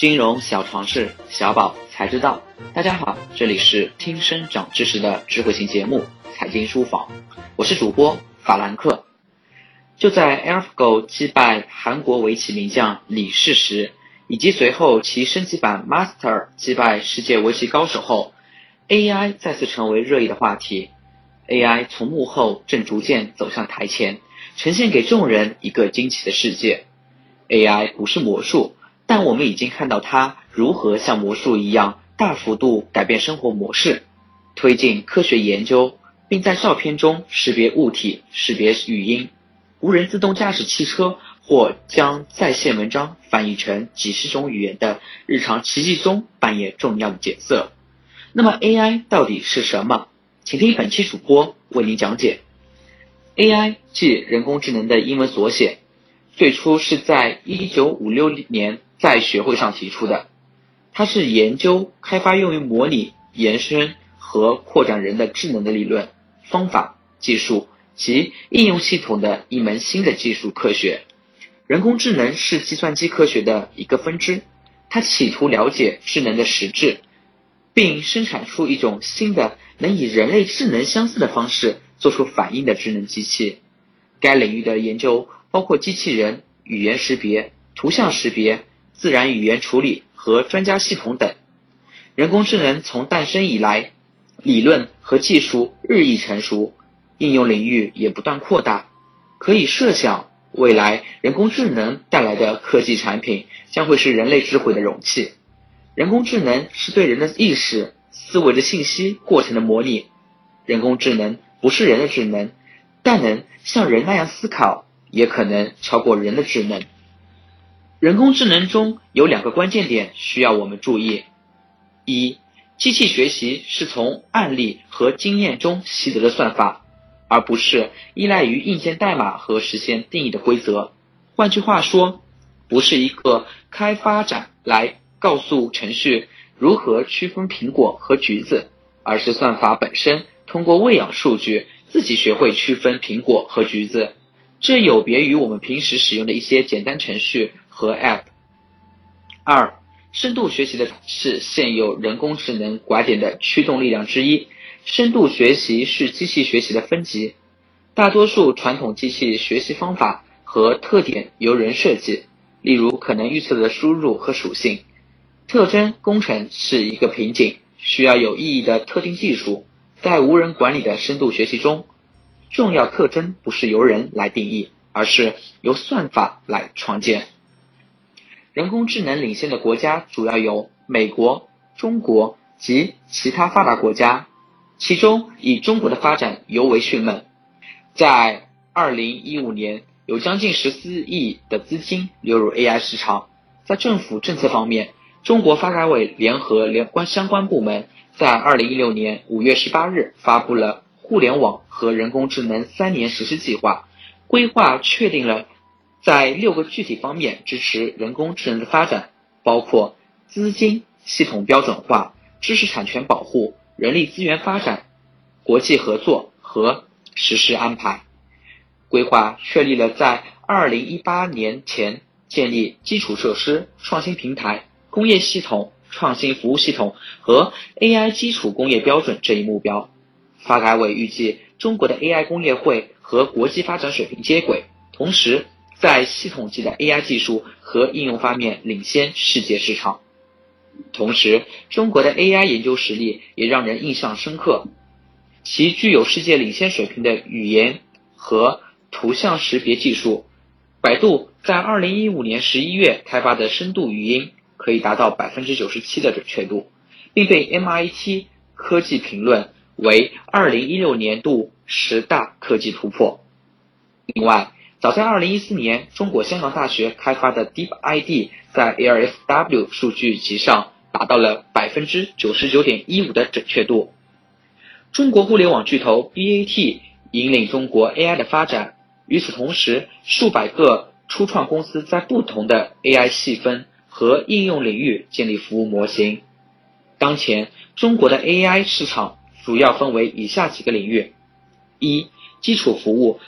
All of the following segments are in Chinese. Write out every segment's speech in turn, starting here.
金融小常识，小宝才知道。大家好，这里是听声长知识的智慧型节目《财经书房》，我是主播法兰克。就在 AlphaGo 击败韩国围棋名将李世石，以及随后其升级版 Master 击败世界围棋高手后，AI 再次成为热议的话题。AI 从幕后正逐渐走向台前，呈现给众人一个惊奇的世界。AI 不是魔术，但我们已经看到它如何像魔术一样大幅度改变生活模式，推进科学研究，并在照片中识别物体、识别语音。无人自动驾驶汽车或将在线文章翻译成几十种语言的日常奇迹中扮演重要的角色。那么 AI 到底是什么？请听本期主播为您讲解。AI 即人工智能的英文缩写。最初是在一九五六年在学会上提出的，它是研究、开发用于模拟、延伸和扩展人的智能的理论、方法、技术及应用系统的一门新的技术科学。人工智能是计算机科学的一个分支，它企图了解智能的实质，并生产出一种新的能以人类智能相似的方式做出反应的智能机器。该领域的研究。包括机器人、语言识别、图像识别、自然语言处理和专家系统等。人工智能从诞生以来，理论和技术日益成熟，应用领域也不断扩大。可以设想，未来人工智能带来的科技产品将会是人类智慧的容器。人工智能是对人的意识、思维的信息过程的模拟。人工智能不是人的智能，但能像人那样思考。也可能超过人的智能。人工智能中有两个关键点需要我们注意：一，机器学习是从案例和经验中习得的算法，而不是依赖于硬件代码和实现定义的规则。换句话说，不是一个开发展来告诉程序如何区分苹果和橘子，而是算法本身通过喂养数据自己学会区分苹果和橘子。这有别于我们平时使用的一些简单程序和 App。二，深度学习的是现有人工智能拐点的驱动力量之一。深度学习是机器学习的分级，大多数传统机器学习方法和特点由人设计，例如可能预测的输入和属性。特征工程是一个瓶颈，需要有意义的特定技术。在无人管理的深度学习中。重要特征不是由人来定义，而是由算法来创建。人工智能领先的国家主要有美国、中国及其他发达国家，其中以中国的发展尤为迅猛。在二零一五年，有将近十四亿的资金流入 AI 市场。在政府政策方面，中国发改委联合联关相关部门，在二零一六年五月十八日发布了。互联网和人工智能三年实施计划规划确定了，在六个具体方面支持人工智能的发展，包括资金、系统标准化、知识产权保护、人力资源发展、国际合作和实施安排。规划确立了在二零一八年前建立基础设施、创新平台、工业系统、创新服务系统和 AI 基础工业标准这一目标。发改委预计，中国的 AI 工业会和国际发展水平接轨，同时在系统级的 AI 技术和应用方面领先世界市场。同时，中国的 AI 研究实力也让人印象深刻，其具有世界领先水平的语言和图像识别技术。百度在2015年11月开发的深度语音可以达到97%的准确度，并被 MIT 科技评论。为二零一六年度十大科技突破。另外，早在二零一四年，中国香港大学开发的 Deep ID 在 LSW 数据集上达到了百分之九十九点一五的准确度。中国互联网巨头 BAT 引领中国 AI 的发展。与此同时，数百个初创公司在不同的 AI 细分和应用领域建立服务模型。当前，中国的 AI 市场。主要分为以下几个领域：一、基础服务，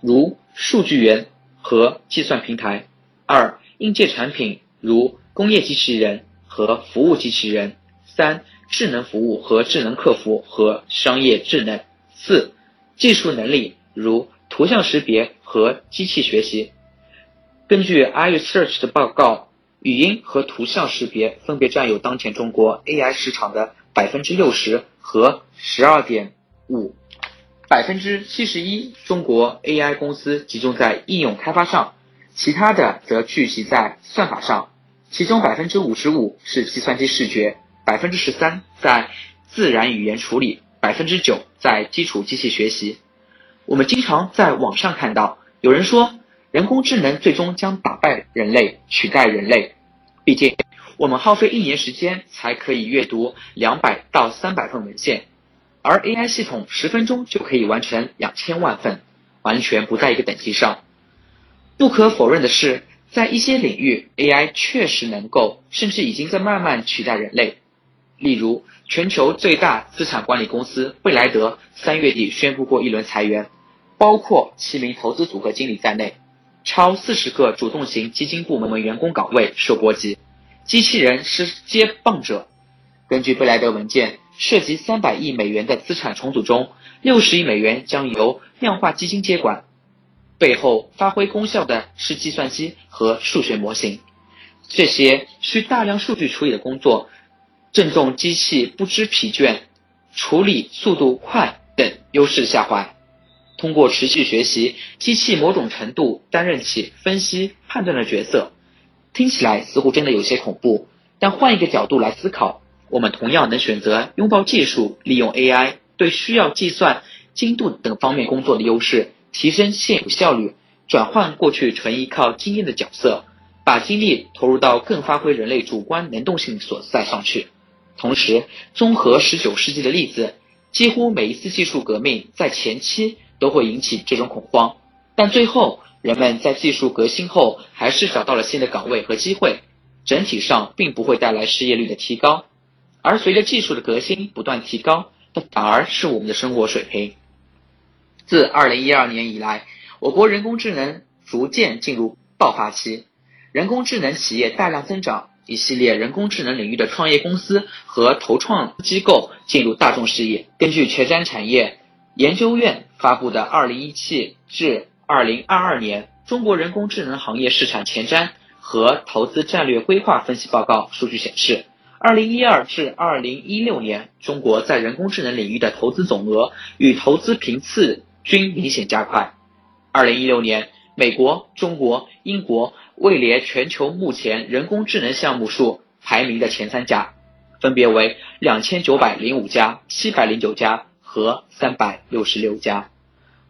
如数据源和计算平台；二、硬件产品，如工业机器人和服务机器人；三、智能服务和智能客服和商业智能；四、技术能力如图像识别和机器学习。根据 iResearch 的报告，语音和图像识别分别占有当前中国 AI 市场的百分之六十和十二点五。百分之七十一中国 AI 公司集中在应用开发上，其他的则聚集在算法上，其中百分之五十五是计算机视觉，百分之十三在自然语言处理，百分之九在基础机器学习。我们经常在网上看到有人说，人工智能最终将打败人类，取代人类。毕竟，我们耗费一年时间才可以阅读两百到三百份文献。而 AI 系统十分钟就可以完成两千万份，完全不在一个等级上。不可否认的是，在一些领域，AI 确实能够，甚至已经在慢慢取代人类。例如，全球最大资产管理公司贝莱德三月底宣布过一轮裁员，包括七名投资组合经理在内，超四十个主动型基金部门员工岗位受波及，机器人是接棒者。根据贝莱德文件。涉及三百亿美元的资产重组中，六十亿美元将由量化基金接管，背后发挥功效的是计算机和数学模型。这些需大量数据处理的工作，正中机器不知疲倦、处理速度快等优势下怀。通过持续学习，机器某种程度担任起分析判断的角色。听起来似乎真的有些恐怖，但换一个角度来思考。我们同样能选择拥抱技术，利用 AI 对需要计算精度等方面工作的优势，提升现有效率，转换过去纯依靠经验的角色，把精力投入到更发挥人类主观能动性所在上去。同时，综合十九世纪的例子，几乎每一次技术革命在前期都会引起这种恐慌，但最后人们在技术革新后还是找到了新的岗位和机会，整体上并不会带来失业率的提高。而随着技术的革新不断提高，它反而是我们的生活水平。自二零一二年以来，我国人工智能逐渐进入爆发期，人工智能企业大量增长，一系列人工智能领域的创业公司和投创机构进入大众视野。根据前瞻产业研究院发布的《二零一七至二零二二年中国人工智能行业市场前瞻和投资战略规划分析报告》数据显示。二零一二至二零一六年，中国在人工智能领域的投资总额与投资频次均明显加快。二零一六年，美国、中国、英国位列全球目前人工智能项目数排名的前三甲，分别为两千九百零五家、七百零九家和三百六十六家。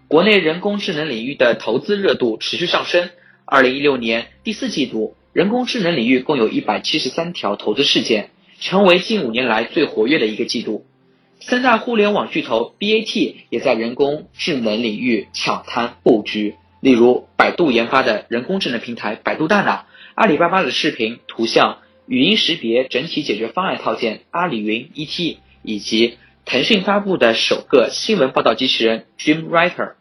国内人工智能领域的投资热度持续上升。二零一六年第四季度，人工智能领域共有一百七十三条投资事件。成为近五年来最活跃的一个季度，三大互联网巨头 BAT 也在人工智能领域抢滩布局。例如，百度研发的人工智能平台百度大脑，阿里巴巴的视频、图像、语音识别整体解决方案套件阿里云 ET，以及腾讯发布的首个新闻报道机器人 Dreamwriter。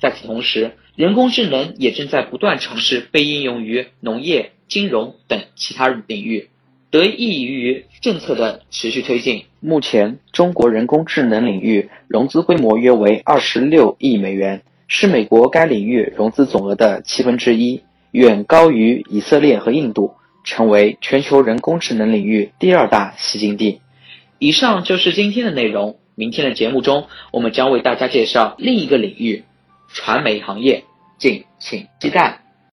在此同时，人工智能也正在不断尝试被应用于农业、金融等其他领域。得益于政策的持续推进，目前中国人工智能领域融资规模约为二十六亿美元，是美国该领域融资总额的七分之一，远高于以色列和印度，成为全球人工智能领域第二大吸金地。以上就是今天的内容，明天的节目中我们将为大家介绍另一个领域——传媒行业，敬请期待。